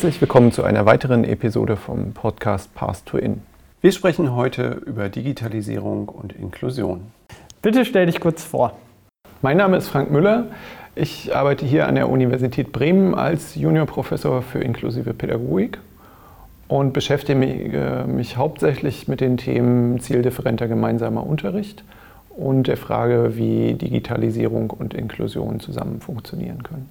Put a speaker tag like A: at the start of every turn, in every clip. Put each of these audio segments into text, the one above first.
A: Herzlich willkommen zu einer weiteren Episode vom Podcast Path to In. Wir sprechen heute über Digitalisierung und Inklusion.
B: Bitte stell dich kurz vor.
A: Mein Name ist Frank Müller. Ich arbeite hier an der Universität Bremen als Juniorprofessor für inklusive Pädagogik und beschäftige mich, äh, mich hauptsächlich mit den Themen zieldifferenter gemeinsamer Unterricht und der Frage, wie Digitalisierung und Inklusion zusammen funktionieren können.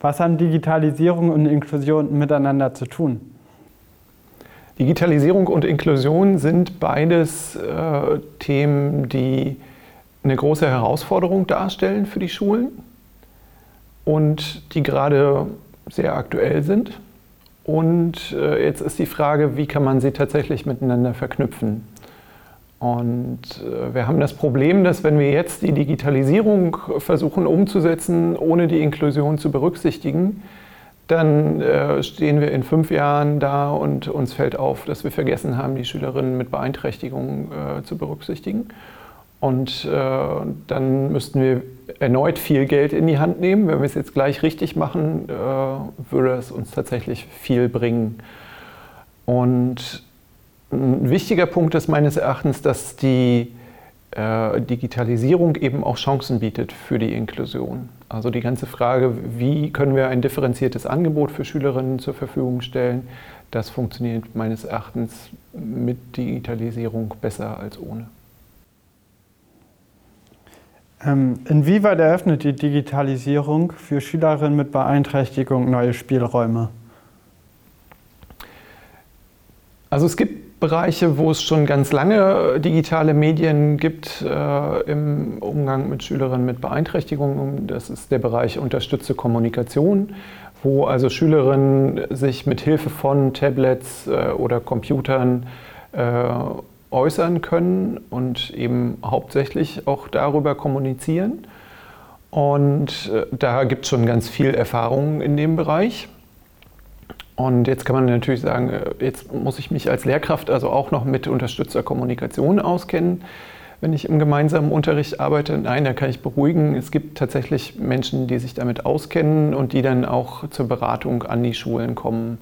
B: Was haben Digitalisierung und Inklusion miteinander zu tun?
A: Digitalisierung und Inklusion sind beides äh, Themen, die eine große Herausforderung darstellen für die Schulen und die gerade sehr aktuell sind. Und äh, jetzt ist die Frage, wie kann man sie tatsächlich miteinander verknüpfen? Und äh, wir haben das Problem, dass wenn wir jetzt die Digitalisierung versuchen umzusetzen, ohne die Inklusion zu berücksichtigen, dann äh, stehen wir in fünf Jahren da und uns fällt auf, dass wir vergessen haben, die Schülerinnen mit Beeinträchtigungen äh, zu berücksichtigen. Und dann müssten wir erneut viel Geld in die Hand nehmen. Wenn wir es jetzt gleich richtig machen, würde es uns tatsächlich viel bringen. Und ein wichtiger Punkt ist meines Erachtens, dass die äh, Digitalisierung eben auch Chancen bietet für die Inklusion. Also die ganze Frage, wie können wir ein differenziertes Angebot für Schülerinnen zur Verfügung stellen, das funktioniert meines Erachtens mit Digitalisierung besser als ohne.
B: Ähm, inwieweit eröffnet die Digitalisierung für Schülerinnen mit Beeinträchtigung neue Spielräume?
A: Also es gibt Bereiche, wo es schon ganz lange digitale Medien gibt äh, im Umgang mit Schülerinnen mit Beeinträchtigungen. Das ist der Bereich unterstützte Kommunikation, wo also Schülerinnen sich mit Hilfe von Tablets äh, oder Computern äh, äußern können und eben hauptsächlich auch darüber kommunizieren. Und äh, da gibt es schon ganz viel Erfahrung in dem Bereich. Und jetzt kann man natürlich sagen, äh, jetzt muss ich mich als Lehrkraft also auch noch mit unterstützter Kommunikation auskennen, wenn ich im gemeinsamen Unterricht arbeite. Nein, da kann ich beruhigen. Es gibt tatsächlich Menschen, die sich damit auskennen und die dann auch zur Beratung an die Schulen kommen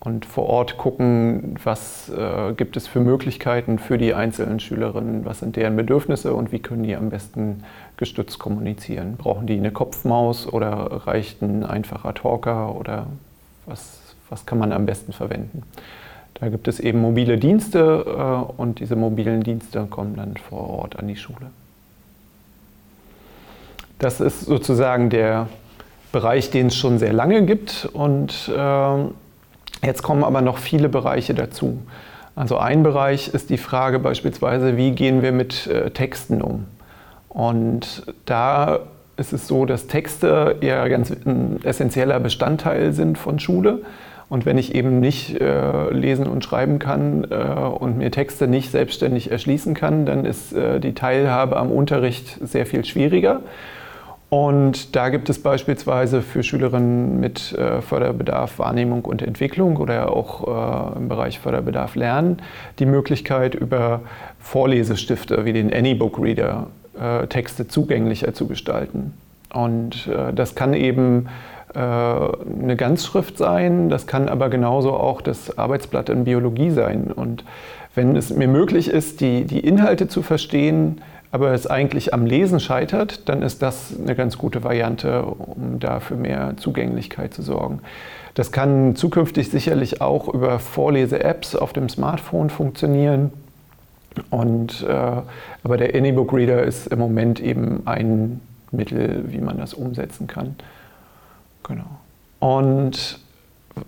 A: und vor Ort gucken, was äh, gibt es für Möglichkeiten für die einzelnen Schülerinnen, was sind deren Bedürfnisse und wie können die am besten gestützt kommunizieren. Brauchen die eine Kopfmaus oder reicht ein einfacher Talker oder was was kann man am besten verwenden. Da gibt es eben mobile Dienste äh, und diese mobilen Dienste kommen dann vor Ort an die Schule. Das ist sozusagen der Bereich, den es schon sehr lange gibt und äh, jetzt kommen aber noch viele Bereiche dazu. Also ein Bereich ist die Frage beispielsweise, wie gehen wir mit äh, Texten um? Und da ist es so, dass Texte ja ganz ein essentieller Bestandteil sind von Schule. Und wenn ich eben nicht äh, lesen und schreiben kann äh, und mir Texte nicht selbstständig erschließen kann, dann ist äh, die Teilhabe am Unterricht sehr viel schwieriger. Und da gibt es beispielsweise für Schülerinnen mit äh, Förderbedarf Wahrnehmung und Entwicklung oder auch äh, im Bereich Förderbedarf Lernen die Möglichkeit, über Vorlesestifte wie den Anybook Reader äh, Texte zugänglicher zu gestalten. Und das kann eben eine Ganzschrift sein, das kann aber genauso auch das Arbeitsblatt in Biologie sein. Und wenn es mir möglich ist, die, die Inhalte zu verstehen, aber es eigentlich am Lesen scheitert, dann ist das eine ganz gute Variante, um da für mehr Zugänglichkeit zu sorgen. Das kann zukünftig sicherlich auch über Vorlese-Apps auf dem Smartphone funktionieren. Und, äh, aber der Anybook Reader ist im Moment eben ein Mittel, wie man das umsetzen kann. Genau. Und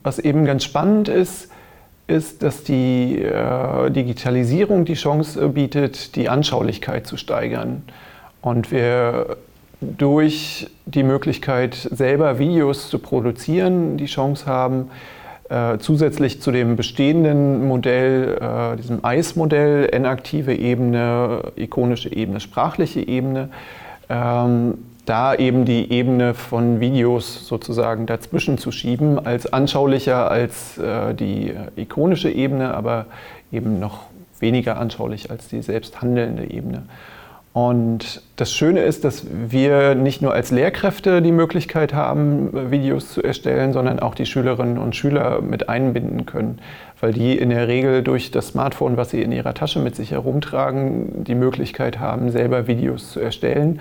A: was eben ganz spannend ist, ist, dass die äh, Digitalisierung die Chance bietet, die Anschaulichkeit zu steigern. Und wir durch die Möglichkeit, selber Videos zu produzieren, die Chance haben, äh, zusätzlich zu dem bestehenden Modell, äh, diesem ICE-Modell, inaktive Ebene, ikonische Ebene, sprachliche Ebene, ähm, da eben die Ebene von Videos sozusagen dazwischen zu schieben, als anschaulicher als äh, die ikonische Ebene, aber eben noch weniger anschaulich als die selbst handelnde Ebene. Und das Schöne ist, dass wir nicht nur als Lehrkräfte die Möglichkeit haben, Videos zu erstellen, sondern auch die Schülerinnen und Schüler mit einbinden können, weil die in der Regel durch das Smartphone, was sie in ihrer Tasche mit sich herumtragen, die Möglichkeit haben, selber Videos zu erstellen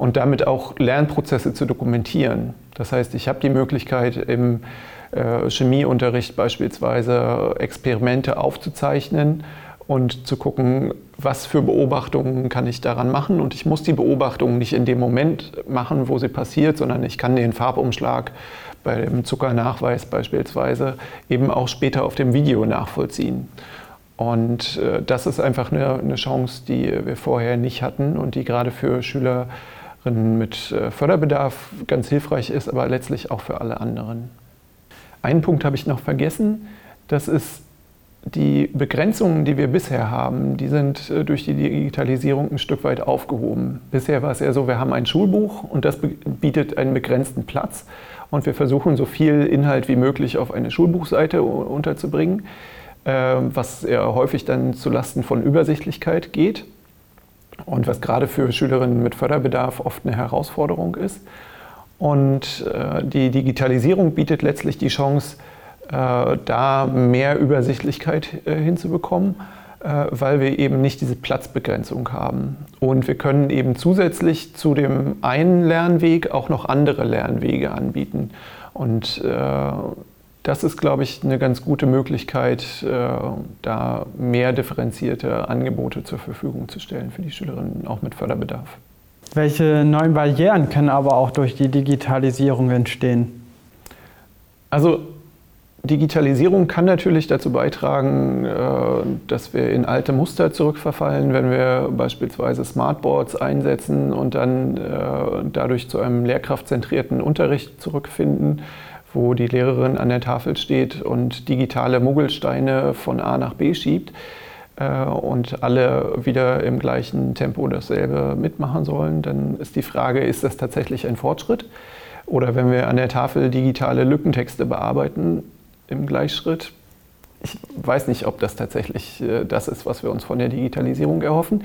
A: und damit auch Lernprozesse zu dokumentieren. Das heißt, ich habe die Möglichkeit, im äh, Chemieunterricht beispielsweise Experimente aufzuzeichnen und zu gucken, was für Beobachtungen kann ich daran machen. Und ich muss die Beobachtung nicht in dem Moment machen, wo sie passiert, sondern ich kann den Farbumschlag bei dem Zuckernachweis beispielsweise eben auch später auf dem Video nachvollziehen. Und äh, das ist einfach eine, eine, Chance, die wir vorher nicht hatten und die gerade für Schülerinnen mit äh, Förderbedarf ganz hilfreich ist, aber letztlich auch für alle anderen. Einen Punkt habe ich noch vergessen, das ist die Begrenzungen, die wir bisher haben, die sind äh, durch die Digitalisierung ein Stück weit aufgehoben. Bisher war es ja so, wir haben ein Schulbuch und das bietet einen begrenzten Platz und wir versuchen so viel Inhalt wie möglich auf eine Schulbuchseite unterzubringen, ähm, was eher häufig dann zulasten von Übersichtlichkeit geht und was gerade für Schülerinnen mit Förderbedarf oft eine Herausforderung ist. Und äh, die Digitalisierung bietet letztlich die Chance, äh, da mehr Übersichtlichkeit äh, hinzubekommen, äh, weil wir eben nicht diese Platzbegrenzung haben. Und wir können eben zusätzlich zu dem einen Lernweg auch noch andere Lernwege anbieten. Und das ist, glaube ich, eine ganz gute Möglichkeit, da mehr differenzierte Angebote zur Verfügung zu stellen für die Schülerinnen, auch mit Förderbedarf.
B: Welche neuen Barrieren können aber auch durch die Digitalisierung entstehen?
A: Also Digitalisierung kann natürlich dazu beitragen, äh, dass wir in alte Muster zurückverfallen, wenn wir beispielsweise Smartboards einsetzen und dann äh, dadurch zu einem lehrkraftzentrierten Unterricht zurückfinden, wo die Lehrerin an der Tafel steht und digitale Muggelsteine von A nach B schiebt äh, und alle wieder im gleichen Tempo dasselbe mitmachen sollen, dann ist die Frage, ist das tatsächlich ein Fortschritt? Oder wenn wir an der Tafel digitale Lückentexte bearbeiten, im Gleichschritt. Ich weiß nicht, ob das tatsächlich äh, das ist, was wir uns von der Digitalisierung erhoffen.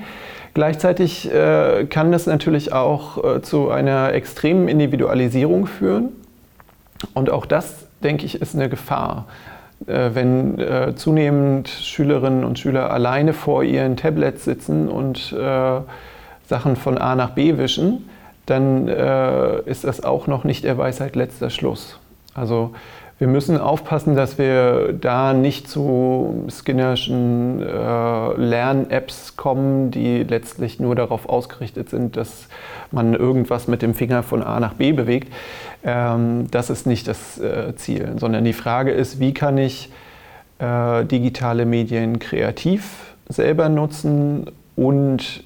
A: Gleichzeitig äh, kann das natürlich auch äh, zu einer extremen Individualisierung führen. Und auch das, denke ich, ist eine Gefahr. wenn zunehmend Schülerinnen und Schüler alleine vor ihren Tablets sitzen und Sachen von A nach B wischen, dann ist das auch noch nicht der Weisheit letzter Schluss. Also wir müssen aufpassen, dass wir da nicht zu Skinnerschen äh, Lern-Apps kommen, die letztlich nur darauf ausgerichtet sind, dass man irgendwas mit dem Finger von A nach B bewegt. Ähm, das ist nicht das äh, Ziel, sondern die Frage ist, wie kann ich äh, digitale Medien kreativ selber nutzen und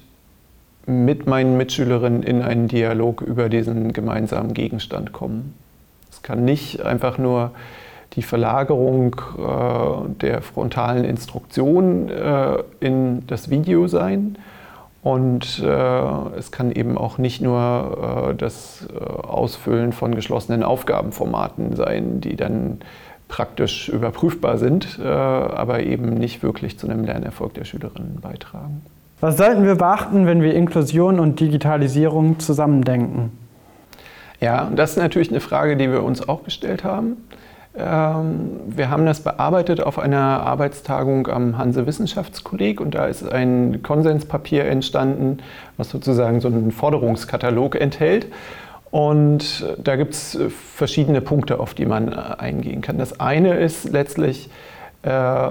A: mit meinen Mitschülerinnen in einen Dialog über diesen gemeinsamen Gegenstand kommen. Es kann nicht einfach nur die Verlagerung äh, der frontalen Instruktion äh, in das Video sein. Und äh, es kann eben auch nicht nur äh, das äh, Ausfüllen von geschlossenen Aufgabenformaten sein, die dann praktisch überprüfbar sind, äh, aber eben nicht wirklich zu einem Lernerfolg der Schülerinnen beitragen.
B: Was sollten wir beachten, wenn wir Inklusion und Digitalisierung zusammendenken?
A: Ja, das ist natürlich eine Frage, die wir uns auch gestellt haben. Ähm, wir haben das bearbeitet auf einer Arbeitstagung am Hanse Wissenschaftskolleg und da ist ein Konsenspapier entstanden, was sozusagen so einen Forderungskatalog enthält. Und da gibt es verschiedene Punkte, auf die man äh, eingehen kann. Das eine ist letztlich, äh,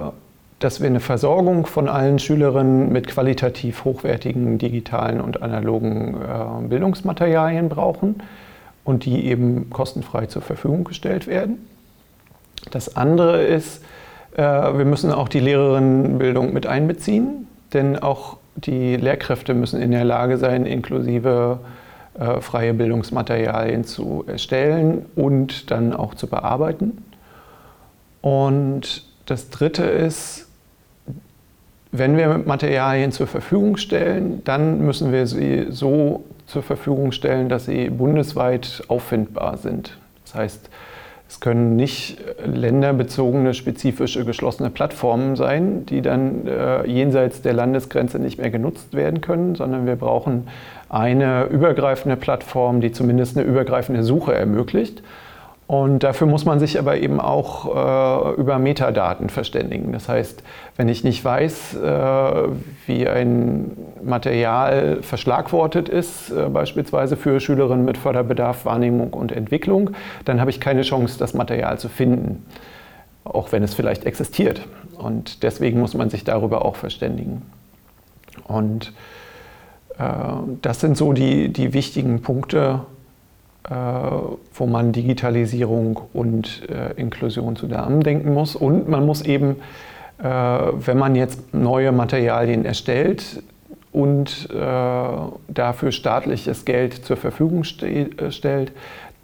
A: dass wir eine Versorgung von allen Schülerinnen mit qualitativ hochwertigen digitalen und analogen äh, Bildungsmaterialien brauchen und die eben kostenfrei zur Verfügung gestellt werden. Das andere ist, äh, wir müssen auch die Lehrerinnenbildung mit einbeziehen, denn auch die Lehrkräfte müssen in der Lage sein, inklusive äh, freie Bildungsmaterialien zu erstellen und dann auch zu bearbeiten. Und das Dritte ist, wenn wir Materialien zur Verfügung stellen, dann müssen wir sie so zur Verfügung stellen, dass sie bundesweit auffindbar sind. Das heißt, Es können nicht länderbezogene, spezifische, geschlossene Plattformen sein, die dann äh, jenseits der Landesgrenze nicht mehr genutzt werden können, sondern wir brauchen eine übergreifende Plattform, die zumindest eine übergreifende Suche ermöglicht. Und dafür muss man sich aber eben auch äh, über Metadaten verständigen. Das heißt, wenn ich nicht weiß, äh, wie ein Material verschlagwortet ist, äh, beispielsweise für Schülerinnen mit Förderbedarf, Wahrnehmung und Entwicklung, dann habe ich keine Chance, das Material zu finden, auch wenn es vielleicht existiert. Und deswegen muss man sich darüber auch verständigen. Und äh, das sind so die, die wichtigen Punkte, wo man Digitalisierung und Inklusion zusammendenken muss. Und man muss eben, wenn man jetzt neue Materialien erstellt und dafür staatliches Geld zur Verfügung stellt,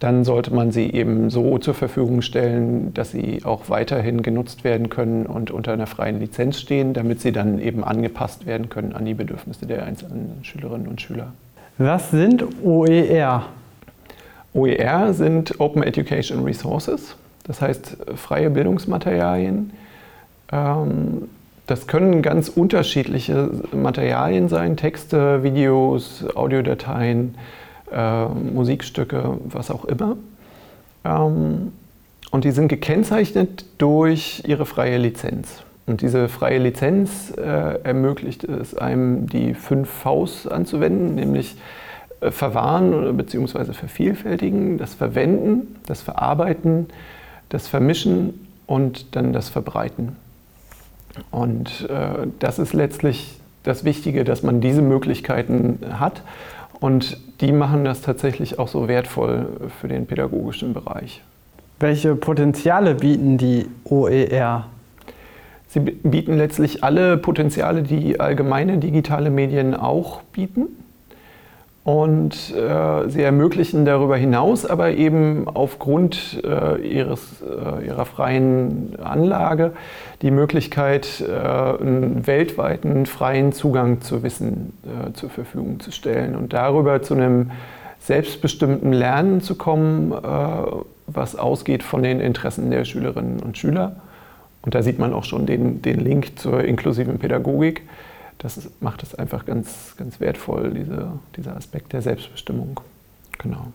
A: dann sollte man sie eben so zur Verfügung stellen, dass sie auch weiterhin genutzt werden können und unter einer freien Lizenz stehen, damit sie dann eben angepasst werden können an die Bedürfnisse der einzelnen Schülerinnen und Schüler.
B: Was sind OER?
A: OER sind Open Education Resources, das heißt freie Bildungsmaterialien. Ähm, das können ganz unterschiedliche Materialien sein, Texte, Videos, Audiodateien, äh, Musikstücke, was auch immer. Ähm, und die sind gekennzeichnet durch ihre freie Lizenz. Und diese freie Lizenz äh, ermöglicht es einem, die fünf Vs anzuwenden, nämlich äh, verwahren bzw. vervielfältigen, das Verwenden, das Verarbeiten, das Vermischen und dann das Verbreiten. Und äh, das ist letztlich das Wichtige, dass man diese Möglichkeiten hat und die machen das tatsächlich auch so wertvoll für den pädagogischen Bereich.
B: Welche Potenziale bieten die OER?
A: Sie bieten letztlich alle Potenziale, die allgemeine digitale Medien auch bieten. Und äh, sie ermöglichen darüber hinaus aber eben aufgrund äh, ihres, äh, ihrer freien Anlage die Möglichkeit, äh, einen weltweiten freien Zugang zu Wissen äh, zur Verfügung zu stellen und darüber zu einem selbstbestimmten Lernen zu kommen, äh, was ausgeht von den Interessen der Schülerinnen und Schüler. Und da sieht man auch schon den, den Link zur inklusiven Pädagogik das macht es einfach ganz, ganz wertvoll, diese, dieser Aspekt der Selbstbestimmung. Genau.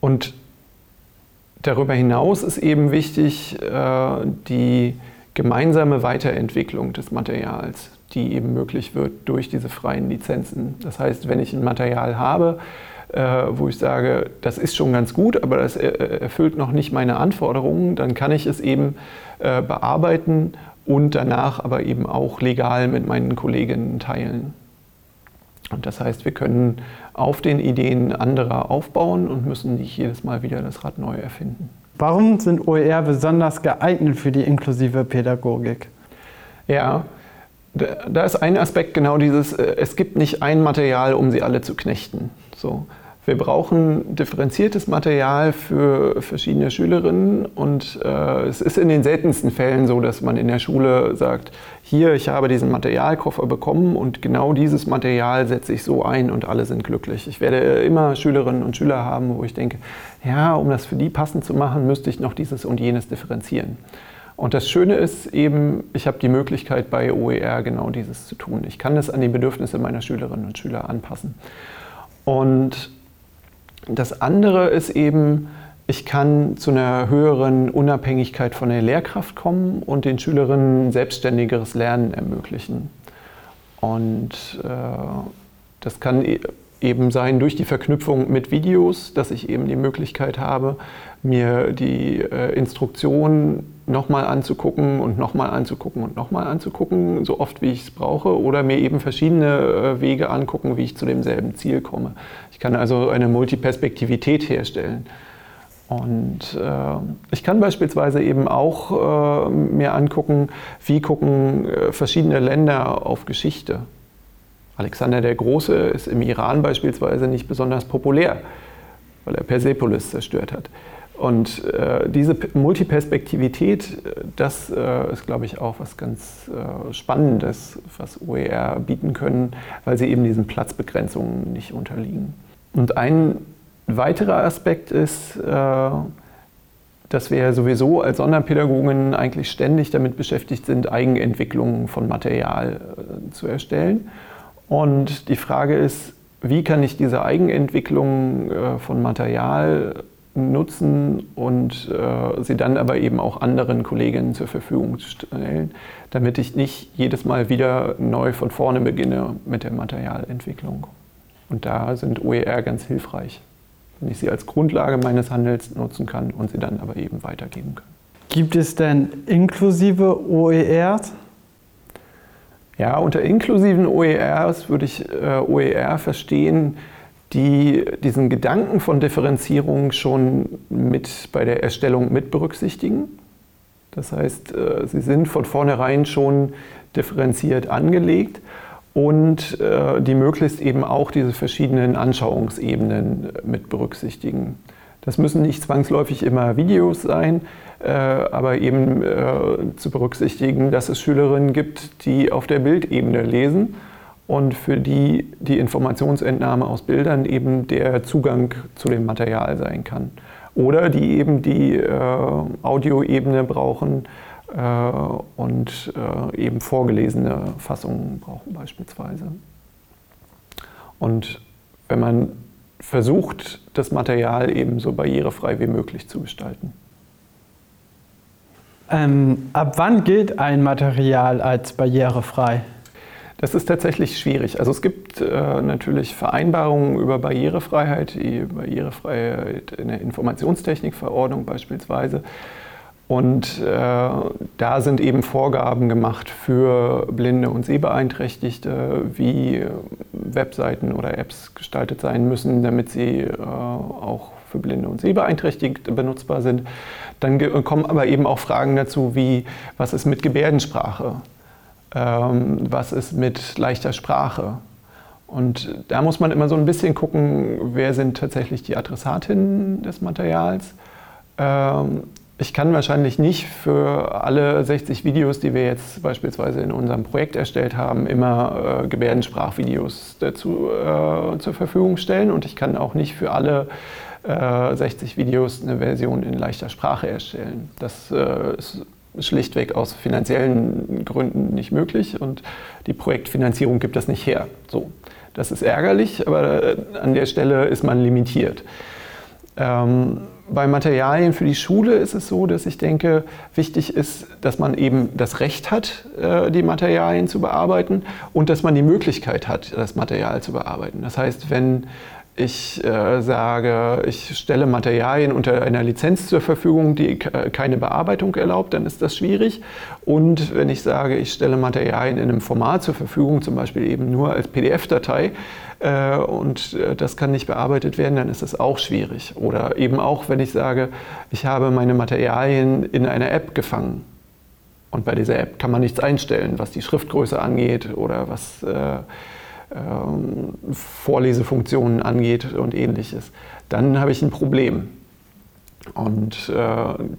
A: Und darüber hinaus ist eben wichtig äh, die gemeinsame Weiterentwicklung des Materials, die eben möglich wird durch diese freien Lizenzen. Das heißt, wenn ich ein Material habe, äh, wo ich sage, das ist schon ganz gut, aber das erfüllt noch nicht meine Anforderungen, dann kann ich es eben äh, bearbeiten und danach aber eben auch legal mit meinen Kolleginnen teilen. Und das heißt, wir können auf den Ideen anderer aufbauen und müssen nicht jedes Mal wieder das Rad neu erfinden.
B: Warum sind OER besonders geeignet für die inklusive Pädagogik?
A: Ja, da ist ein Aspekt genau dieses, äh, es gibt nicht ein Material, um sie alle zu knechten. So. Wir brauchen differenziertes Material für verschiedene Schülerinnen und äh, es ist in den seltensten Fällen so, dass man in der Schule sagt, hier, ich habe diesen Materialkoffer bekommen und genau dieses Material setze ich so ein und alle sind glücklich. Ich werde immer Schülerinnen und Schüler haben, wo ich denke, ja, um das für die passend zu machen, müsste ich noch dieses und jenes differenzieren. Und das Schöne ist eben, ich habe die Möglichkeit bei OER genau dieses zu tun. Ich kann das an die Bedürfnisse meiner Schülerinnen und Schüler anpassen. Und das andere ist eben, ich kann zu einer höheren Unabhängigkeit von der Lehrkraft kommen und den Schülerinnen selbstständigeres Lernen ermöglichen. Und äh, das kann e-, eben sein durch die Verknüpfung mit Videos, dass ich eben die Möglichkeit habe, mir die äh, Instruktion nochmal anzugucken und nochmal anzugucken und nochmal anzugucken, so oft wie ich es brauche, oder mir eben verschiedene äh, Wege angucken, wie ich zu demselben Ziel komme. Ich kann also eine Multiperspektivität herstellen. Und äh, ich kann beispielsweise eben auch äh, mir angucken, wie gucken äh, verschiedene Länder auf Geschichte. Alexander der Große ist im Iran beispielsweise nicht besonders populär, weil er Persepolis zerstört hat. Und äh, diese Multiperspektivität, das äh, ist, glaube ich, auch was ganz äh, Spannendes, was OER bieten können, weil sie eben diesen Platzbegrenzungen nicht unterliegen. Und ein weiterer Aspekt ist, äh, dass wir sowieso als Sonderpädagogen eigentlich ständig damit beschäftigt sind, Eigenentwicklungen von Material äh, zu erstellen. Und die Frage ist, wie kann ich diese Eigenentwicklung äh, von Material nutzen und äh, sie dann aber eben auch anderen Kolleginnen zur Verfügung stellen, damit ich nicht jedes Mal wieder neu von vorne beginne mit der Materialentwicklung. Und da sind OER ganz hilfreich, wenn ich sie als Grundlage meines Handels nutzen kann und sie dann aber eben weitergeben kann.
B: Gibt es denn inklusive OERs?
A: Ja, unter inklusiven OERs würde ich äh, OER verstehen, die diesen Gedanken von Differenzierung schon mit bei der Erstellung mit berücksichtigen. Das heißt, äh, sie sind von vornherein schon differenziert angelegt und äh, die möglichst eben auch diese verschiedenen Anschauungsebenen mit berücksichtigen. Das müssen nicht zwangsläufig immer Videos sein, äh, aber eben zu berücksichtigen, dass es Schülerinnen gibt, die auf der Bildebene lesen und für die die Informationsentnahme aus Bildern eben der Zugang zu dem Material sein kann. Oder die eben die äh, Audioebene brauchen äh, und äh, eben vorgelesene Fassungen brauchen beispielsweise. Und wenn man versucht, das Material eben so barrierefrei wie möglich zu gestalten.
B: Ähm, ab wann gilt ein Material als barrierefrei?
A: Das ist tatsächlich schwierig. Also es gibt äh, natürlich Vereinbarungen über Barrierefreiheit, Barrierefreiheit in der Informationstechnikverordnung beispielsweise. Und äh, da sind eben Vorgaben gemacht für Blinde und Sehbeeinträchtigte, wie Webseiten oder Apps gestaltet sein müssen, damit sie äh, auch für Blinde und Sehbeeinträchtigte benutzbar sind. Dann kommen aber eben auch Fragen dazu, wie was ist mit Gebärdensprache? Ähm, was ist mit leichter Sprache. Und da muss man immer so ein bisschen gucken, wer sind tatsächlich die Adressatinnen des Materials. Ähm, ich kann wahrscheinlich nicht für alle 60 Videos, die wir jetzt beispielsweise in unserem Projekt erstellt haben, immer äh, Gebärdensprachvideos dazu äh, zur Verfügung stellen. Und ich kann auch nicht für alle äh, 60 Videos eine Version in leichter Sprache erstellen. Das äh, ist schlichtweg aus finanziellen Gründen nicht möglich und die Projektfinanzierung gibt das nicht her. So, das ist ärgerlich, aber äh, an der Stelle ist man limitiert. Ähm, bei Materialien für die Schule ist es so, dass ich denke, wichtig ist, dass man eben das Recht hat, äh, die Materialien zu bearbeiten und dass man die Möglichkeit hat, das Material zu bearbeiten. Das heißt, wenn ich äh, sage, ich stelle Materialien unter einer Lizenz zur Verfügung, die keine Bearbeitung erlaubt, dann ist das schwierig. Und wenn ich sage, ich stelle Materialien in einem Format zur Verfügung, zum Beispiel eben nur als PDF-Datei, äh, und äh, das kann nicht bearbeitet werden, dann ist das auch schwierig. Oder eben auch, wenn ich sage, ich habe meine Materialien in einer App gefangen. Und bei dieser App kann man nichts einstellen, was die Schriftgröße angeht oder was äh, ähm, Vorlesefunktionen angeht und ähnliches, dann habe ich ein Problem. Und äh,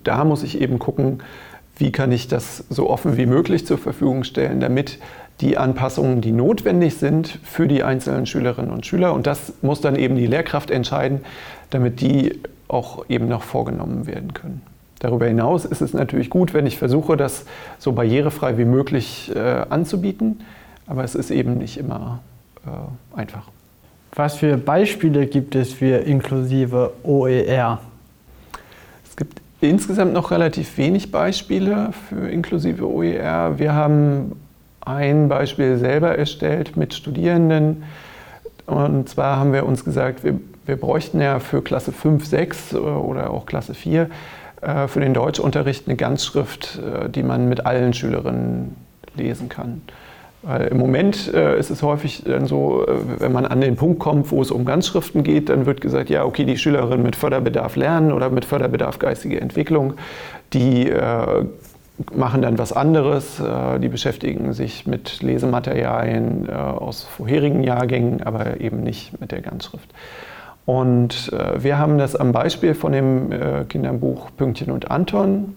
A: da muss ich eben gucken, wie kann ich das so offen wie möglich zur Verfügung stellen, damit die Anpassungen, die notwendig sind für die einzelnen Schülerinnen und Schüler, und das muss dann eben die Lehrkraft entscheiden, damit die auch eben noch vorgenommen werden können. Darüber hinaus ist es natürlich gut, wenn ich versuche, das so barrierefrei wie möglich äh, anzubieten, aber es ist eben nicht immer äh, einfach.
B: Was für Beispiele gibt es für inklusive OER?
A: Es gibt insgesamt noch relativ wenig Beispiele für inklusive OER. Wir haben ein Beispiel selber erstellt mit Studierenden. Und zwar haben wir uns gesagt, wir, wir bräuchten ja für Klasse 5, 6 oder auch Klasse 4 äh, für den Deutschunterricht eine Ganzschrift, äh, die man mit allen Schülerinnen lesen kann. Weil Im Moment äh, ist es häufig dann so, äh, wenn man an den Punkt kommt, wo es um Ganzschriften geht, dann wird gesagt, ja, okay, die Schülerinnen mit Förderbedarf lernen oder mit Förderbedarf geistige Entwicklung, die äh, machen dann was anderes, äh, die beschäftigen sich mit Lesematerialien äh, aus vorherigen Jahrgängen, aber eben nicht mit der Ganzschrift. Und äh, wir haben das am Beispiel von dem Kinderbuch Pünktchen und Anton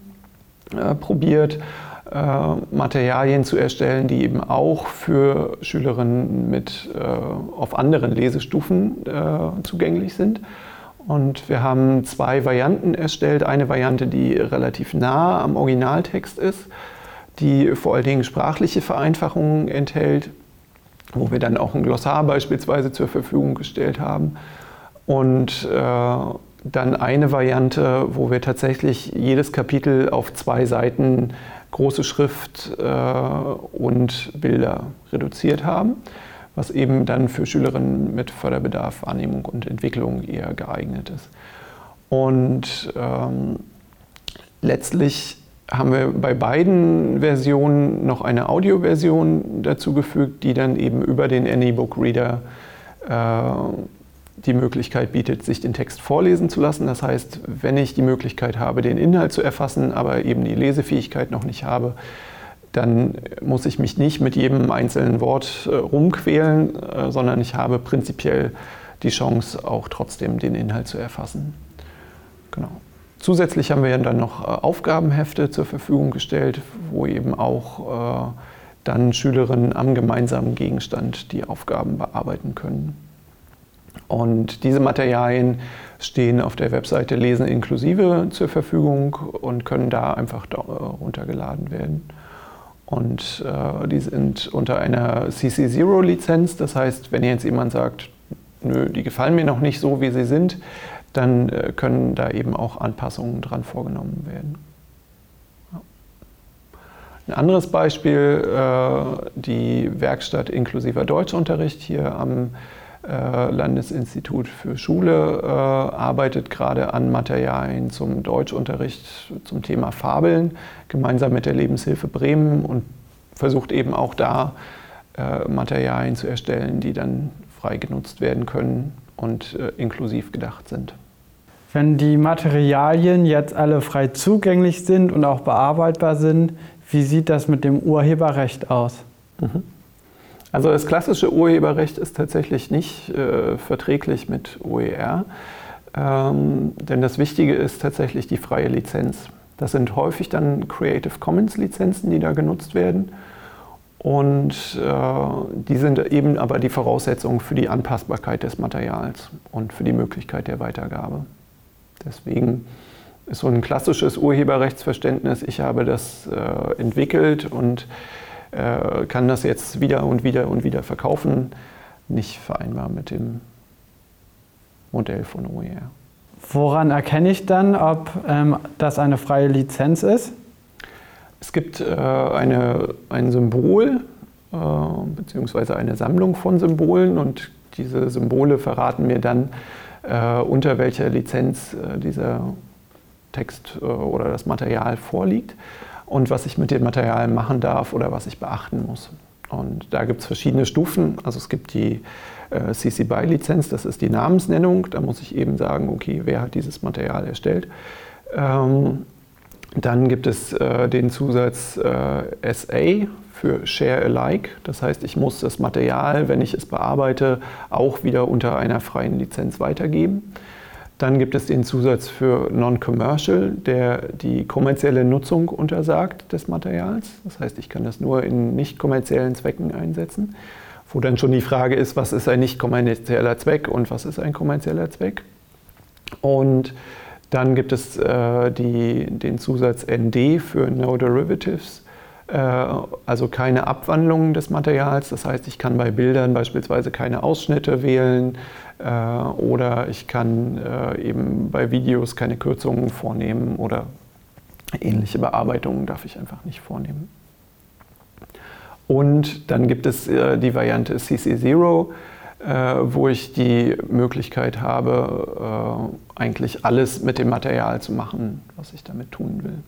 A: probiert Materialien zu erstellen, die eben auch für Schülerinnen mit, äh, auf anderen Lesestufen äh, zugänglich sind. Und wir haben zwei Varianten erstellt. Eine Variante, die relativ nah am Originaltext ist, die vor allen Dingen sprachliche Vereinfachungen enthält, wo wir dann auch ein Glossar beispielsweise zur Verfügung gestellt haben. Und äh, dann eine Variante, wo wir tatsächlich jedes Kapitel auf zwei Seiten große Schrift äh, und Bilder reduziert haben was eben dann für Schülerinnen mit Förderbedarf, Wahrnehmung und Entwicklung eher geeignet ist. Und ähm, letztlich haben wir bei beiden Versionen noch eine Audioversion dazugefügt, die dann eben über den AnyBook Reader äh, die Möglichkeit bietet, sich den Text vorlesen zu lassen. Das heißt, wenn ich die Möglichkeit habe, den Inhalt zu erfassen, aber eben die Lesefähigkeit noch nicht habe, dann muss ich mich nicht mit jedem einzelnen Wort äh, rumquälen, äh, sondern ich habe prinzipiell die Chance, auch trotzdem den Inhalt zu erfassen. Genau. Zusätzlich haben wir dann noch äh, Aufgabenhefte zur Verfügung gestellt, wo eben auch äh, dann Schülerinnen am gemeinsamen Gegenstand die Aufgaben bearbeiten können. Und diese Materialien stehen auf der Webseite Lesen inklusive zur Verfügung und können da einfach äh, runtergeladen werden. Und äh, die sind unter einer CC0-Lizenz. Das heißt, wenn jetzt jemand sagt, nö, die gefallen mir noch nicht so, wie sie sind, dann äh, können da eben auch Anpassungen dran vorgenommen werden. Ein anderes Beispiel, äh, die Werkstatt inklusiver Deutschunterricht hier am Landesinstitut für Schule äh, arbeitet gerade an Materialien zum Deutschunterricht zum Thema Fabeln, gemeinsam mit der Lebenshilfe Bremen und versucht eben auch da äh, Materialien zu erstellen, die dann frei genutzt werden können und inklusiv gedacht sind.
B: Wenn die Materialien jetzt alle frei zugänglich sind und auch bearbeitbar sind, wie sieht das mit dem Urheberrecht aus? Mhm.
A: Also das klassische Urheberrecht ist tatsächlich nicht äh, verträglich mit OER, ähm, denn das Wichtige ist tatsächlich die freie Lizenz. Das sind häufig dann Creative Commons Lizenzen, die da genutzt werden. Und äh, die sind eben aber die Voraussetzung für die Anpassbarkeit des Materials und für die Möglichkeit der Weitergabe. Deswegen ist so ein klassisches Urheberrechtsverständnis, ich habe das äh, entwickelt und äh, kann das jetzt wieder und wieder und wieder verkaufen, nicht vereinbar mit dem Modell von OER.
B: Woran erkenne ich dann, ob ähm, das eine freie Lizenz ist?
A: Es gibt äh, eine, ein Symbol äh, bzw. eine Sammlung von Symbolen und diese Symbole verraten mir dann, äh, unter welcher Lizenz äh, dieser Text äh, oder das Material vorliegt und was ich mit dem Material machen darf oder was ich beachten muss. Und da gibt es verschiedene Stufen. Also es gibt die äh, CC BY Lizenz, das ist die Namensnennung. Da muss ich eben sagen, okay, wer hat dieses Material erstellt. Ähm, dann gibt es äh, den Zusatz äh, SA für Share Alike. Das heißt, ich muss das Material, wenn ich es bearbeite, auch wieder unter einer freien Lizenz weitergeben. Dann gibt es den Zusatz für Non-Commercial, der die kommerzielle Nutzung untersagt des Materials. Das heißt, ich kann das nur in nicht kommerziellen Zwecken einsetzen, wo dann schon die Frage ist, was ist ein nicht kommerzieller Zweck und was ist ein kommerzieller Zweck. Und dann gibt es äh, die, den Zusatz ND für No Derivatives, also keine Abwandlungen des Materials. Das heißt, ich kann bei Bildern beispielsweise keine Ausschnitte wählen, äh, oder ich kann äh, eben bei Videos keine Kürzungen vornehmen oder ähnliche Bearbeitungen darf ich einfach nicht vornehmen. Und dann gibt es äh, die Variante CC0, wo ich die Möglichkeit habe, eigentlich alles mit dem Material zu machen, was ich damit tun will.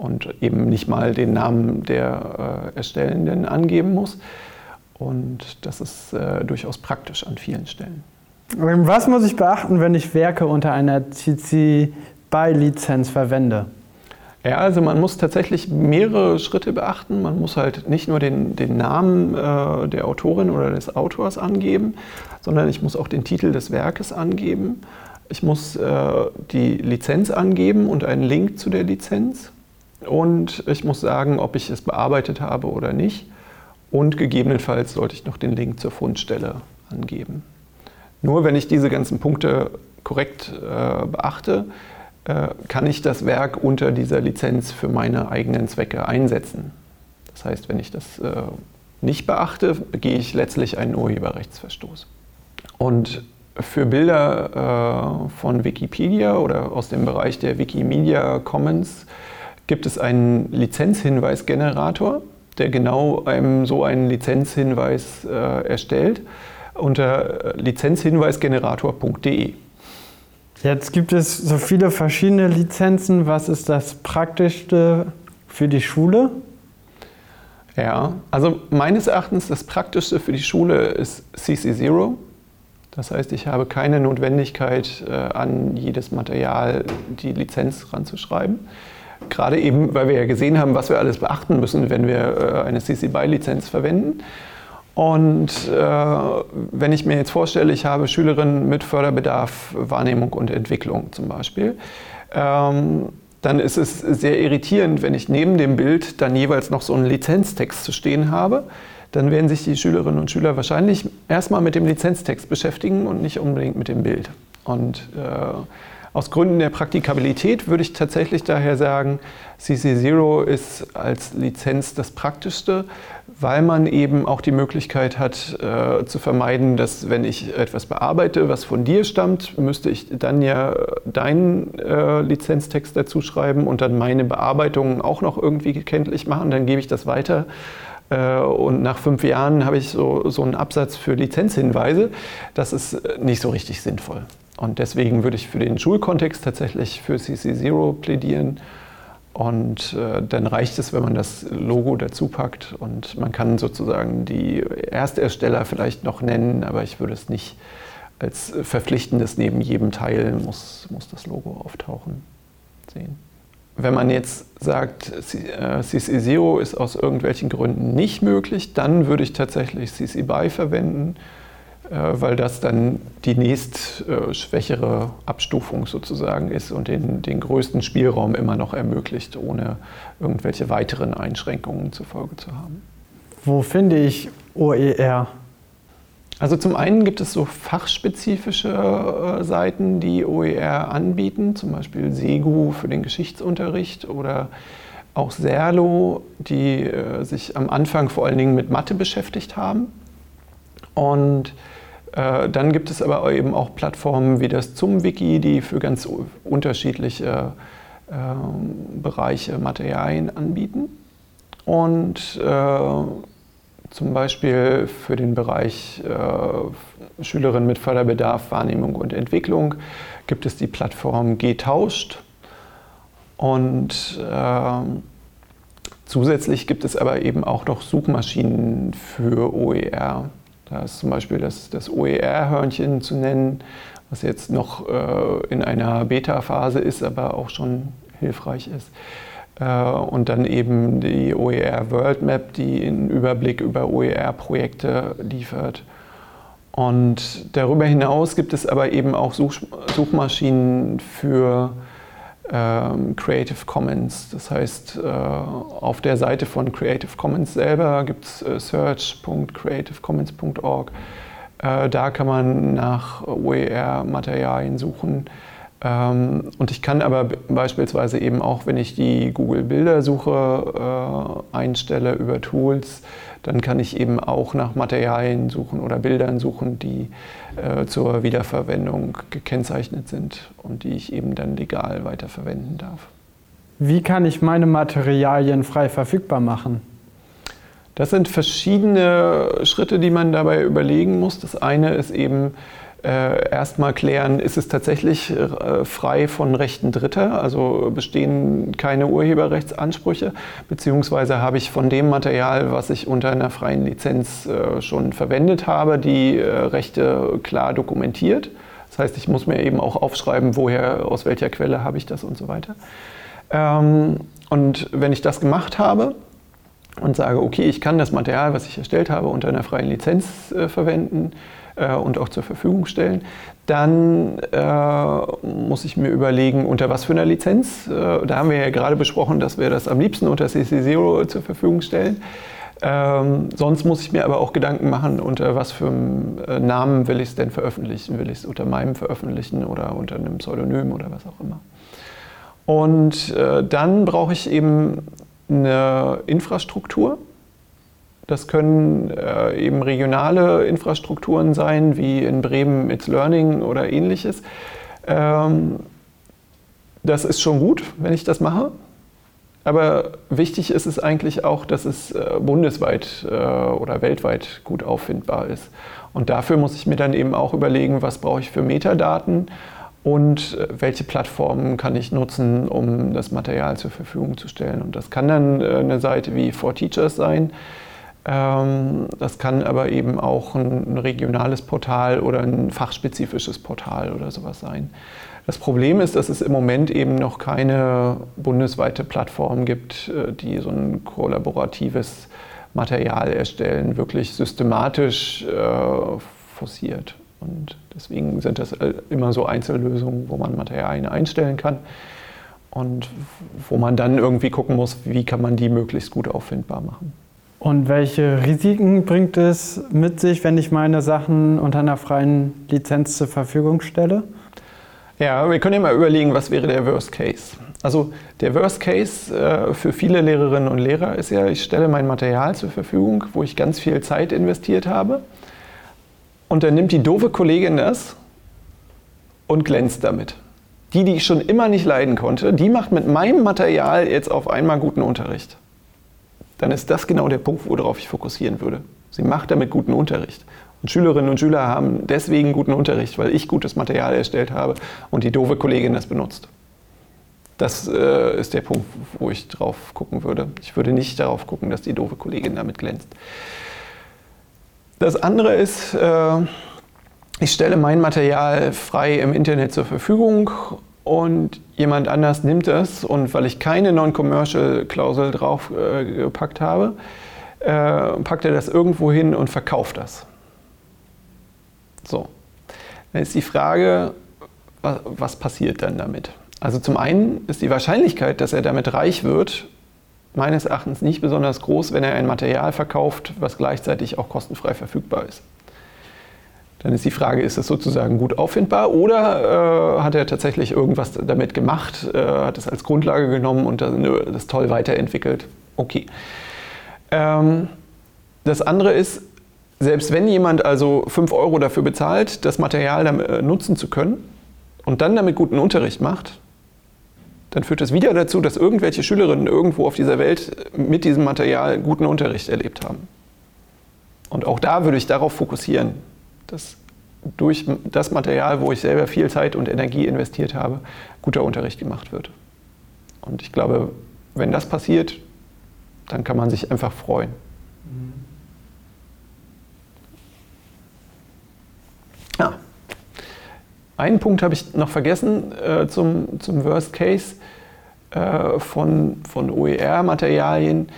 A: Und eben nicht mal den Namen der Erstellenden angeben muss. Und das ist durchaus praktisch an vielen Stellen.
B: Was muss ich beachten, wenn ich Werke unter einer CC BY-Lizenz verwende?
A: Ja, also man muss tatsächlich mehrere Schritte beachten. Man muss halt nicht nur den, den Namen äh, der Autorin oder des Autors angeben, sondern ich muss auch den Titel des Werkes angeben. Ich muss äh, die Lizenz angeben und einen Link zu der Lizenz. Und ich muss sagen, ob ich es bearbeitet habe oder nicht. Und gegebenenfalls sollte ich noch den Link zur Fundstelle angeben. Nur wenn ich diese ganzen Punkte korrekt äh, beachte, äh, kann ich das Werk unter dieser Lizenz für meine eigenen Zwecke einsetzen. Das heißt, wenn ich das äh, nicht beachte, begehe ich letztlich einen Urheberrechtsverstoß. Und für Bilder äh, von Wikipedia oder aus dem Bereich der Wikimedia Commons gibt es einen Lizenzhinweisgenerator, der genau einem so einen Lizenzhinweis äh, erstellt unter lizenzhinweisgenerator.de.
B: Jetzt gibt es so viele verschiedene Lizenzen. Was ist das Praktischste für die Schule?
A: Ja, also meines Erachtens das Praktischste für die Schule ist CC0. Das heißt, ich habe keine Notwendigkeit, äh, an jedes Material die Lizenz ranzuschreiben. Gerade eben, weil wir ja gesehen haben, was wir alles beachten müssen, wenn wir äh, eine CC BY-Lizenz verwenden. Und äh, wenn ich mir jetzt vorstelle, ich habe Schülerinnen mit Förderbedarf, Wahrnehmung und Entwicklung zum Beispiel, ähm, dann ist es sehr irritierend, wenn ich neben dem Bild dann jeweils noch so einen Lizenztext zu stehen habe. Dann werden sich die Schülerinnen und Schüler wahrscheinlich erstmal mit dem Lizenztext beschäftigen und nicht unbedingt mit dem Bild. Und äh, aus Gründen der Praktikabilität würde ich tatsächlich daher sagen, CC0 ist als Lizenz das Praktischste, weil man eben auch die Möglichkeit hat äh, zu vermeiden, dass wenn ich etwas bearbeite, was von dir stammt, müsste ich dann ja deinen äh, Lizenztext dazu schreiben und dann meine Bearbeitungen auch noch irgendwie kenntlich machen. Dann gebe ich das weiter äh, und nach fünf Jahren habe ich so, so einen Absatz für Lizenzhinweise. Das ist nicht so richtig sinnvoll. Und deswegen würde ich für den Schulkontext tatsächlich für CC0 plädieren. Und äh, dann reicht es, wenn man das Logo dazu packt und man kann sozusagen die Erstersteller vielleicht noch nennen, aber ich würde es nicht als verpflichtendes neben jedem Teil muss, muss das Logo auftauchen sehen. Wenn man jetzt sagt, CC0 ist aus irgendwelchen Gründen nicht möglich, dann würde ich tatsächlich CC BY verwenden äh, weil das dann die nächst äh, schwächere Abstufung sozusagen ist und den, den größten Spielraum immer noch ermöglicht, ohne irgendwelche weiteren Einschränkungen zur Folge zu haben.
B: Wo finde ich OER?
A: Also zum einen gibt es so fachspezifische äh, Seiten, die OER anbieten, zum Beispiel SEGU für den Geschichtsunterricht oder auch Serlo, die sich am Anfang vor allen Dingen mit Mathe beschäftigt haben. Und äh, dann gibt es aber eben auch Plattformen wie das ZumWiki, die für ganz unterschiedliche ähm, Bereiche Materialien anbieten. Und äh, zum Beispiel für den Bereich äh, Schülerinnen mit Förderbedarf, Wahrnehmung und Entwicklung gibt es die Plattform Getauscht. Und äh, zusätzlich gibt es aber eben auch noch Suchmaschinen für OER. Da ist zum Beispiel das, das OER-Hörnchen zu nennen, was jetzt noch äh, in einer Beta-Phase ist, aber auch schon hilfreich ist. Äh, und dann eben die OER World Map, die einen Überblick über OER-Projekte liefert. Und darüber hinaus gibt es aber eben auch Such Suchmaschinen für Creative Commons. Das heißt, äh, auf der Seite von Creative Commons selber gibt es äh, search.creativecommons.org. Äh, da kann man nach OER-Materialien suchen. Ähm, und ich kann aber beispielsweise eben auch, wenn ich die Google-Bildersuche einstelle über Tools, dann kann ich eben auch nach Materialien suchen oder Bildern suchen, die äh, zur Wiederverwendung gekennzeichnet sind und die ich eben dann legal weiterverwenden darf.
B: Wie kann ich meine Materialien frei verfügbar machen?
A: Das sind verschiedene Schritte, die man dabei überlegen muss. Das eine ist eben, äh, erstmal klären, ist es tatsächlich äh, frei von Rechten Dritter, also bestehen keine Urheberrechtsansprüche, beziehungsweise habe ich von dem Material, was ich unter einer freien Lizenz äh, schon verwendet habe, die äh, Rechte klar dokumentiert. Das heißt, ich muss mir eben auch aufschreiben, woher, aus welcher Quelle habe ich das und so weiter. Ähm, und wenn ich das gemacht habe, und sage, okay, ich kann das Material, was ich erstellt habe, unter einer freien Lizenz äh, verwenden, äh, und auch zur Verfügung stellen. Dann äh, muss ich mir überlegen, unter was für einer Lizenz. Äh, da haben wir ja gerade besprochen, dass wir das am liebsten unter CC0 zur Verfügung stellen. Ähm, sonst muss ich mir aber auch Gedanken machen, unter was für einem äh, Namen will ich es denn veröffentlichen? Will ich es unter meinem veröffentlichen oder unter einem Pseudonym oder was auch immer? Und äh, dann brauche ich eben eine Infrastruktur. Das können äh, eben regionale Infrastrukturen sein, wie in Bremen It's Learning oder ähnliches. Ähm, das ist schon gut, wenn ich das mache. Aber wichtig ist es eigentlich auch, dass es äh, bundesweit äh, oder weltweit gut auffindbar ist. Und dafür muss ich mir dann eben auch überlegen, was brauche ich für Metadaten und äh, welche Plattformen kann ich nutzen, um das Material zur Verfügung zu stellen. Und das kann dann eine Seite wie For Teachers sein. Ähm, das kann aber eben auch ein regionales Portal oder ein fachspezifisches Portal oder sowas sein. Das Problem ist, dass es im Moment eben noch keine bundesweite Plattform gibt, äh, die so ein kollaboratives Material erstellen, wirklich systematisch äh, forciert. Und deswegen sind das äh, immer so Einzellösungen, wo man Materialien einstellen kann und wo man dann irgendwie gucken muss, wie kann man die möglichst gut auffindbar machen.
B: Und welche Risiken bringt es mit sich, wenn ich meine Sachen unter einer freien Lizenz zur Verfügung stelle?
A: Ja, wir können ja mal überlegen, was wäre der Worst Case. Also der Worst Case äh, für viele Lehrerinnen und Lehrer ist ja, ich stelle mein Material zur Verfügung, wo ich ganz viel Zeit investiert habe. Und dann nimmt die doofe Kollegin das und glänzt damit. Die, die ich schon immer nicht leiden konnte, die macht mit meinem Material jetzt auf einmal guten Unterricht. Dann ist das genau der Punkt, worauf ich fokussieren würde. Sie macht damit guten Unterricht. Und Schülerinnen und Schüler haben deswegen guten Unterricht, weil ich gutes Material erstellt habe und die doofe Kollegin das benutzt. Das äh, ist der Punkt, wo ich drauf gucken würde. Ich würde nicht darauf gucken, dass die doofe Kollegin damit glänzt. Das andere ist, äh, ich stelle mein Material frei im Internet zur Verfügung und jemand anders nimmt es und weil ich keine Non-Commercial-Klausel draufgepackt äh, habe, äh, packt er das irgendwo hin und verkauft das. So, dann ist die Frage, was passiert dann damit? Also zum einen ist die Wahrscheinlichkeit, dass er damit reich wird, meines Erachtens nicht besonders groß, wenn er ein Material verkauft, was gleichzeitig auch kostenfrei verfügbar ist. Dann ist die Frage, ist es sozusagen gut auffindbar oder äh, hat er tatsächlich irgendwas damit gemacht, äh, hat es als Grundlage genommen und das, das toll weiterentwickelt? Okay. Ähm, das andere ist, selbst wenn jemand also 5 Euro dafür bezahlt, das Material äh, nutzen zu können und dann damit guten Unterricht macht, dann führt das wieder dazu, dass irgendwelche Schülerinnen irgendwo auf dieser Welt mit diesem Material guten Unterricht erlebt haben. Und auch da würde ich darauf fokussieren, dass durch das Material, wo ich selber viel Zeit und Energie investiert habe, guter Unterricht gemacht wird. Und ich glaube, wenn das passiert, dann kann man sich einfach freuen. Ja. Einen Punkt habe ich noch vergessen äh, zum, zum Worst Case äh, von, von OER-Materialien.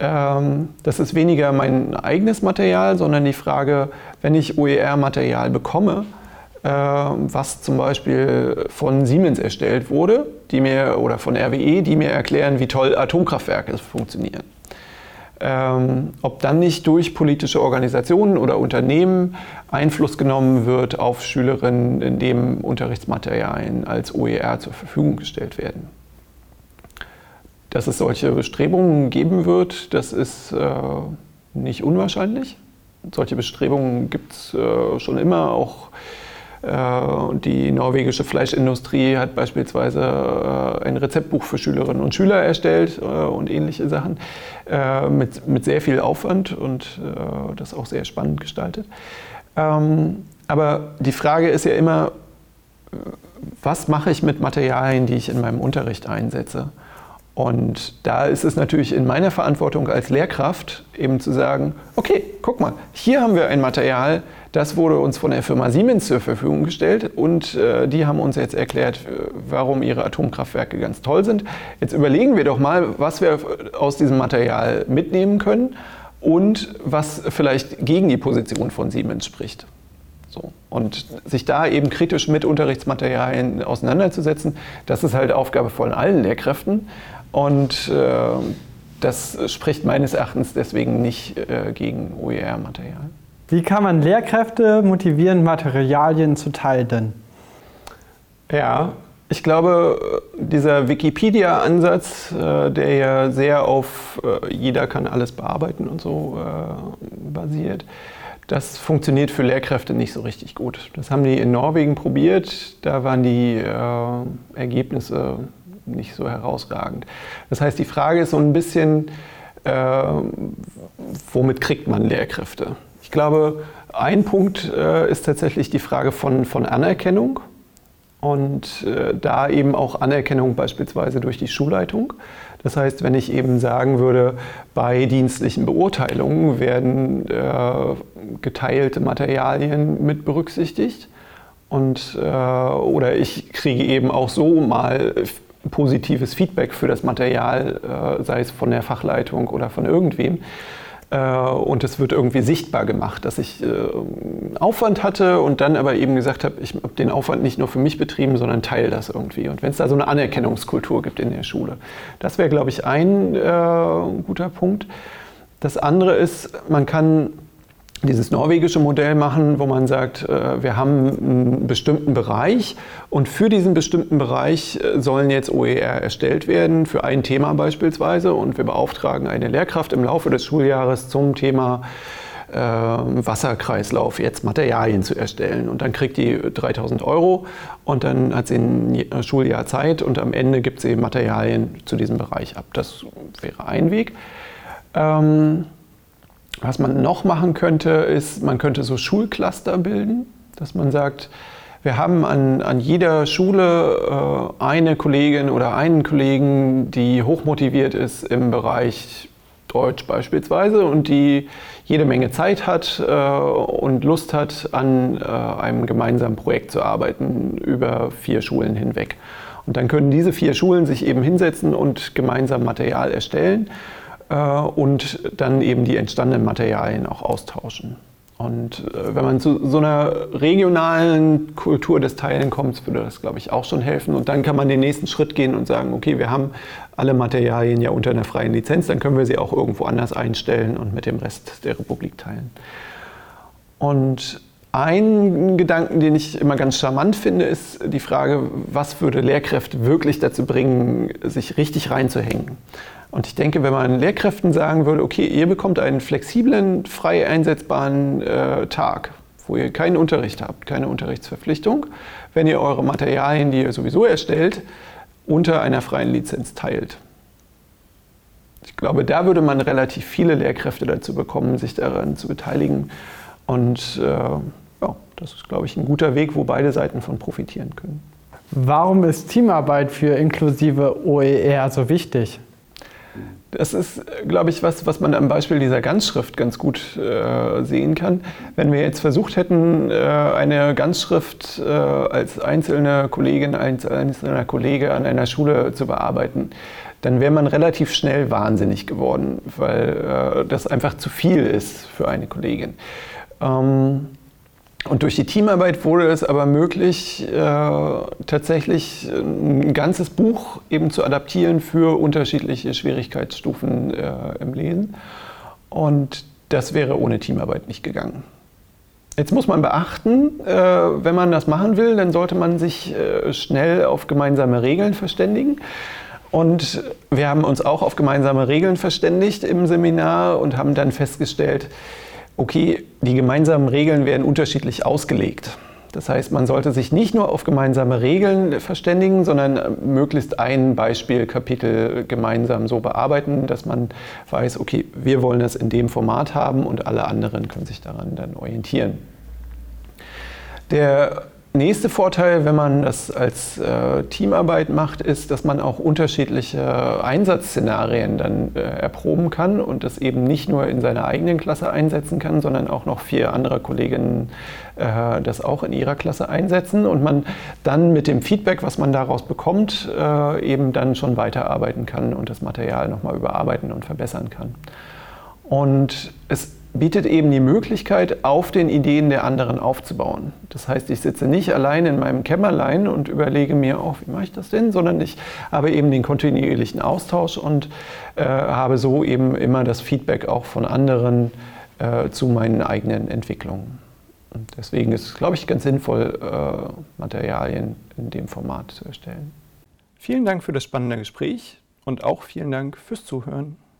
A: Ähm, das ist weniger mein eigenes Material, sondern die Frage, wenn ich OER-Material bekomme, äh, was zum Beispiel von Siemens erstellt wurde, die mir oder von RWE, die mir erklären, wie toll Atomkraftwerke funktionieren ähm, ob dann nicht durch politische Organisationen oder Unternehmen Einfluss genommen wird auf Schülerinnen, indem Unterrichtsmaterialien als OER zur Verfügung gestellt werden. Dass es solche Bestrebungen geben wird, das ist äh, nicht unwahrscheinlich. Solche Bestrebungen gibt es äh, schon immer, auch äh, die norwegische Fleischindustrie hat beispielsweise äh, ein Rezeptbuch für Schülerinnen und Schüler erstellt äh, und ähnliche Sachen mit, mit sehr viel Aufwand und das auch sehr spannend gestaltet. Ähm, aber die Frage ist ja immer, was mache ich mit Materialien, die ich in meinem Unterricht einsetze? Und da ist es natürlich in meiner Verantwortung als Lehrkraft eben zu sagen, okay, guck mal, hier haben wir ein Material, das wurde uns von der Firma Siemens zur Verfügung gestellt und äh, die haben uns jetzt erklärt, äh, warum ihre Atomkraftwerke ganz toll sind. Jetzt überlegen wir doch mal, was wir aus diesem Material mitnehmen können und was vielleicht gegen die Position von Siemens spricht. So. Und sich da eben kritisch mit Unterrichtsmaterialien auseinanderzusetzen, das ist halt Aufgabe von allen Lehrkräften. Und äh, das spricht meines Erachtens deswegen nicht äh, gegen OER-Material.
B: Wie kann man Lehrkräfte motivieren, Materialien zu teilen?
A: Ja, ich glaube, dieser Wikipedia-Ansatz, äh, der ja sehr auf äh, jeder kann alles bearbeiten und so äh, basiert, das funktioniert für Lehrkräfte nicht so richtig gut. Das haben die in Norwegen probiert, da waren die Ergebnisse nicht so herausragend. Das heißt, die Frage ist so ein bisschen, womit kriegt man Lehrkräfte? Ich glaube, ein Punkt ist tatsächlich die Frage von, von Anerkennung und äh, da eben auch Anerkennung beispielsweise durch die Schulleitung. Das heißt, wenn ich eben sagen würde, bei dienstlichen Beurteilungen werden äh, geteilte Materialien mit berücksichtigt und, äh, oder ich kriege eben auch so mal positives Feedback für das Material, äh, sei es von der Fachleitung oder von irgendwem, äh, und es wird irgendwie sichtbar gemacht, dass ich äh, Aufwand hatte und dann aber eben gesagt habe, ich habe den Aufwand nicht nur für mich betrieben, sondern teile das irgendwie. Und wenn es da so eine Anerkennungskultur gibt in der Schule, das wäre, glaube ich, ein äh, guter Punkt. Das andere ist, man kann dieses norwegische Modell machen, wo man sagt, äh, wir haben einen bestimmten Bereich und für diesen bestimmten Bereich äh, sollen jetzt OER erstellt werden, für ein Thema beispielsweise. Und wir beauftragen eine Lehrkraft im Laufe des Schuljahres zum Thema äh, Wasserkreislauf jetzt Materialien zu erstellen. Und dann kriegt die 3000 Euro und dann hat sie ein Schuljahr Zeit und am Ende gibt sie Materialien zu diesem Bereich ab. Das wäre ein Weg. Ähm, was man noch machen könnte, ist, man könnte so Schulcluster bilden, dass man sagt, wir haben an, an jeder Schule äh, eine Kollegin oder einen Kollegen, die hochmotiviert ist im Bereich Deutsch beispielsweise und die jede Menge Zeit hat äh, und Lust hat, an äh, einem gemeinsamen Projekt zu arbeiten über vier Schulen hinweg. Und dann können diese vier Schulen sich eben hinsetzen und gemeinsam Material erstellen und dann eben die entstandenen Materialien auch austauschen. Und äh, wenn man zu so einer regionalen Kultur des Teilen kommt, würde das, glaube ich, auch schon helfen. Und dann kann man den nächsten Schritt gehen und sagen, okay, wir haben alle Materialien ja unter einer freien Lizenz, dann können wir sie auch irgendwo anders einstellen und mit dem Rest der Republik teilen. Und ein Gedanken, den ich immer ganz charmant finde, ist die Frage, was würde Lehrkräfte wirklich dazu bringen, sich richtig reinzuhängen? Und ich denke, wenn man Lehrkräften sagen würde, okay, ihr bekommt einen flexiblen, frei einsetzbaren äh, Tag, wo ihr keinen Unterricht habt, keine Unterrichtsverpflichtung, wenn ihr eure Materialien, die ihr sowieso erstellt, unter einer freien Lizenz teilt. Ich glaube, da würde man relativ viele Lehrkräfte dazu bekommen, sich daran zu beteiligen. Und äh, ja, das ist, glaube ich, ein guter Weg, wo beide Seiten von profitieren können.
B: Warum ist Teamarbeit für inklusive OER so wichtig?
A: Das ist, glaube ich, was, was man am Beispiel dieser Ganzschrift ganz gut äh, sehen kann. Wenn wir jetzt versucht hätten, äh, eine Ganzschrift äh, als einzelne Kollegin, als einzelner Kollege an einer Schule zu bearbeiten, dann wäre man relativ schnell wahnsinnig geworden, weil äh, das einfach zu viel ist für eine Kollegin. Ähm, und durch die Teamarbeit wurde es aber möglich, äh, tatsächlich ein ganzes Buch eben zu adaptieren für unterschiedliche Schwierigkeitsstufen äh, im Lesen. Und das wäre ohne Teamarbeit nicht gegangen. Jetzt muss man beachten, äh, wenn man das machen will, dann sollte man sich äh, schnell auf gemeinsame Regeln verständigen. Und wir haben uns auch auf gemeinsame Regeln verständigt im Seminar und haben dann festgestellt, okay, die gemeinsamen Regeln werden unterschiedlich ausgelegt. Das heißt, man sollte sich nicht nur auf gemeinsame Regeln verständigen, sondern äh, möglichst ein Beispielkapitel gemeinsam so bearbeiten, dass man weiß, okay, wir wollen das in dem Format haben und alle anderen können sich daran dann orientieren. Der nächste Vorteil, wenn man das als äh, Teamarbeit macht, ist, dass man auch unterschiedliche Einsatzszenarien dann äh, erproben kann und das eben nicht nur in seiner eigenen Klasse einsetzen kann, sondern auch noch vier andere Kolleginnen äh, das auch in ihrer Klasse einsetzen und man dann mit dem Feedback, was man daraus bekommt, äh, eben dann schon weiterarbeiten kann und das Material nochmal überarbeiten und verbessern kann. Und es bietet eben die Möglichkeit, auf den Ideen der anderen aufzubauen. Das heißt, ich sitze nicht allein in meinem Kämmerlein und überlege mir, oh, wie mache ich das denn, sondern ich habe eben den kontinuierlichen Austausch und äh, habe so eben immer das Feedback auch von anderen äh, zu meinen eigenen Entwicklungen. Und deswegen ist es, glaube ich, ganz sinnvoll, äh, Materialien in dem Format zu erstellen. Vielen Dank für das spannende Gespräch und auch vielen Dank fürs Zuhören.